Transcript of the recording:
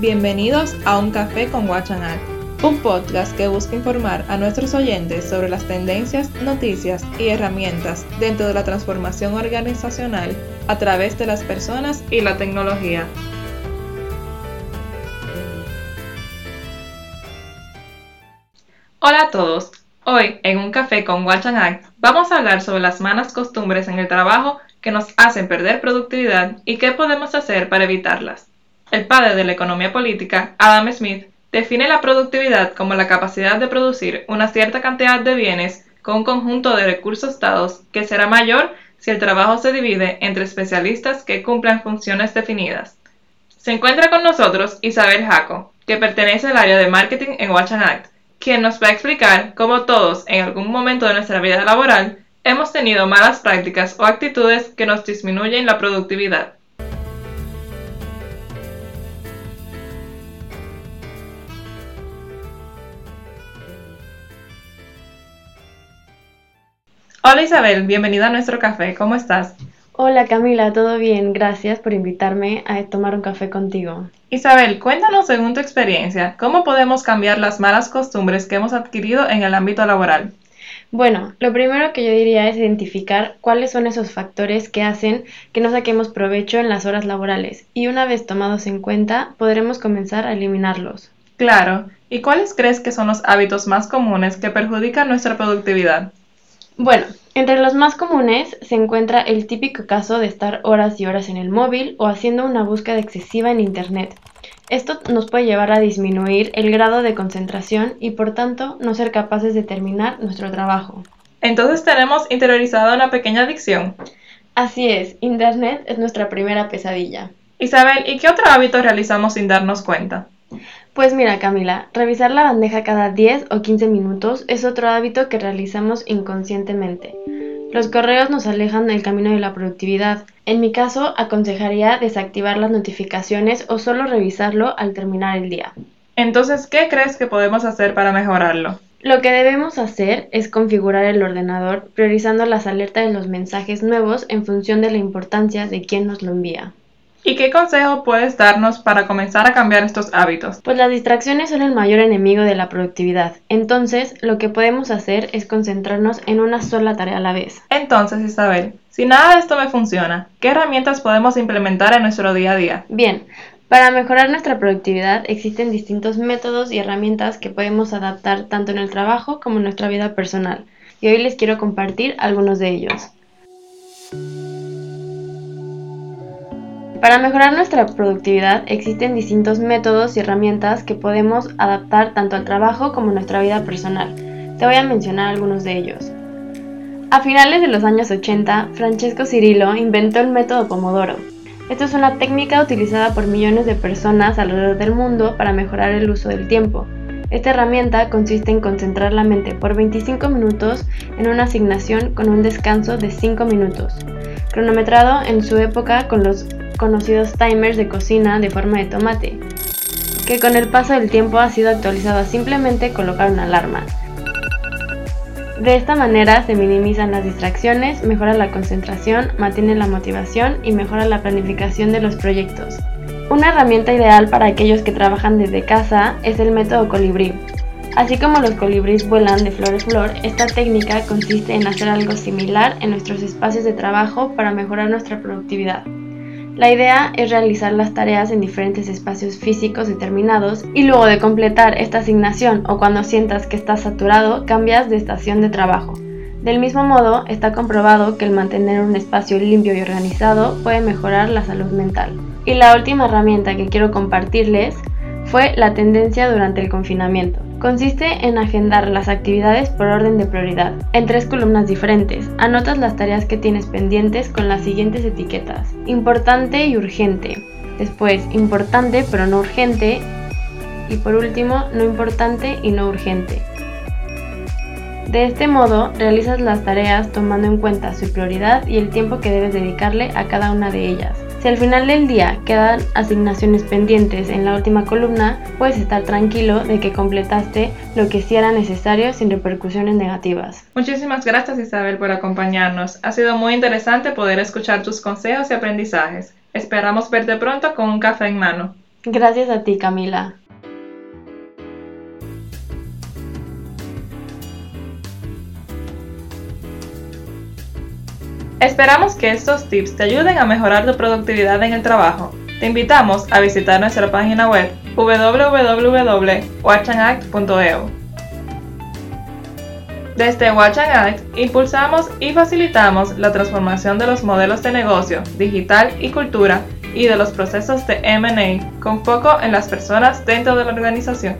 Bienvenidos a Un Café con Guachanal, un podcast que busca informar a nuestros oyentes sobre las tendencias, noticias y herramientas dentro de la transformación organizacional a través de las personas y la tecnología. Hola a todos. Hoy, en Un Café con Guachanal, vamos a hablar sobre las malas costumbres en el trabajo que nos hacen perder productividad y qué podemos hacer para evitarlas. El padre de la economía política, Adam Smith, define la productividad como la capacidad de producir una cierta cantidad de bienes con un conjunto de recursos dados que será mayor si el trabajo se divide entre especialistas que cumplan funciones definidas. Se encuentra con nosotros Isabel Jaco, que pertenece al área de marketing en Watch Act, quien nos va a explicar cómo todos en algún momento de nuestra vida laboral hemos tenido malas prácticas o actitudes que nos disminuyen la productividad. Hola Isabel, bienvenida a nuestro café, ¿cómo estás? Hola Camila, todo bien, gracias por invitarme a tomar un café contigo. Isabel, cuéntanos según tu experiencia, ¿cómo podemos cambiar las malas costumbres que hemos adquirido en el ámbito laboral? Bueno, lo primero que yo diría es identificar cuáles son esos factores que hacen que no saquemos provecho en las horas laborales y una vez tomados en cuenta podremos comenzar a eliminarlos. Claro, ¿y cuáles crees que son los hábitos más comunes que perjudican nuestra productividad? Bueno, entre los más comunes se encuentra el típico caso de estar horas y horas en el móvil o haciendo una búsqueda excesiva en Internet. Esto nos puede llevar a disminuir el grado de concentración y por tanto no ser capaces de terminar nuestro trabajo. Entonces tenemos interiorizada una pequeña adicción. Así es, Internet es nuestra primera pesadilla. Isabel, ¿y qué otro hábito realizamos sin darnos cuenta? Pues mira, Camila, revisar la bandeja cada 10 o 15 minutos es otro hábito que realizamos inconscientemente. Los correos nos alejan del camino de la productividad. En mi caso, aconsejaría desactivar las notificaciones o solo revisarlo al terminar el día. Entonces, ¿qué crees que podemos hacer para mejorarlo? Lo que debemos hacer es configurar el ordenador priorizando las alertas de los mensajes nuevos en función de la importancia de quién nos lo envía. ¿Y qué consejo puedes darnos para comenzar a cambiar estos hábitos? Pues las distracciones son el mayor enemigo de la productividad. Entonces, lo que podemos hacer es concentrarnos en una sola tarea a la vez. Entonces, Isabel, si nada de esto me funciona, ¿qué herramientas podemos implementar en nuestro día a día? Bien, para mejorar nuestra productividad existen distintos métodos y herramientas que podemos adaptar tanto en el trabajo como en nuestra vida personal. Y hoy les quiero compartir algunos de ellos. Para mejorar nuestra productividad existen distintos métodos y herramientas que podemos adaptar tanto al trabajo como a nuestra vida personal. Te voy a mencionar algunos de ellos. A finales de los años 80, Francesco Cirillo inventó el método Pomodoro. Esto es una técnica utilizada por millones de personas alrededor del mundo para mejorar el uso del tiempo. Esta herramienta consiste en concentrar la mente por 25 minutos en una asignación con un descanso de 5 minutos, cronometrado en su época con los conocidos timers de cocina de forma de tomate, que con el paso del tiempo ha sido actualizado a simplemente colocar una alarma. De esta manera se minimizan las distracciones, mejora la concentración, mantiene la motivación y mejora la planificación de los proyectos. Una herramienta ideal para aquellos que trabajan desde casa es el método colibrí. Así como los colibríes vuelan de flor en flor, esta técnica consiste en hacer algo similar en nuestros espacios de trabajo para mejorar nuestra productividad. La idea es realizar las tareas en diferentes espacios físicos determinados y luego de completar esta asignación o cuando sientas que estás saturado, cambias de estación de trabajo. Del mismo modo, está comprobado que el mantener un espacio limpio y organizado puede mejorar la salud mental. Y la última herramienta que quiero compartirles fue la tendencia durante el confinamiento. Consiste en agendar las actividades por orden de prioridad, en tres columnas diferentes. Anotas las tareas que tienes pendientes con las siguientes etiquetas. Importante y urgente. Después, importante pero no urgente. Y por último, no importante y no urgente. De este modo, realizas las tareas tomando en cuenta su prioridad y el tiempo que debes dedicarle a cada una de ellas. Si al final del día quedan asignaciones pendientes en la última columna, puedes estar tranquilo de que completaste lo que sí era necesario sin repercusiones negativas. Muchísimas gracias Isabel por acompañarnos. Ha sido muy interesante poder escuchar tus consejos y aprendizajes. Esperamos verte pronto con un café en mano. Gracias a ti, Camila. Esperamos que estos tips te ayuden a mejorar tu productividad en el trabajo. Te invitamos a visitar nuestra página web www.watchanact.eu. Desde Watch Act impulsamos y facilitamos la transformación de los modelos de negocio, digital y cultura y de los procesos de MA con foco en las personas dentro de la organización.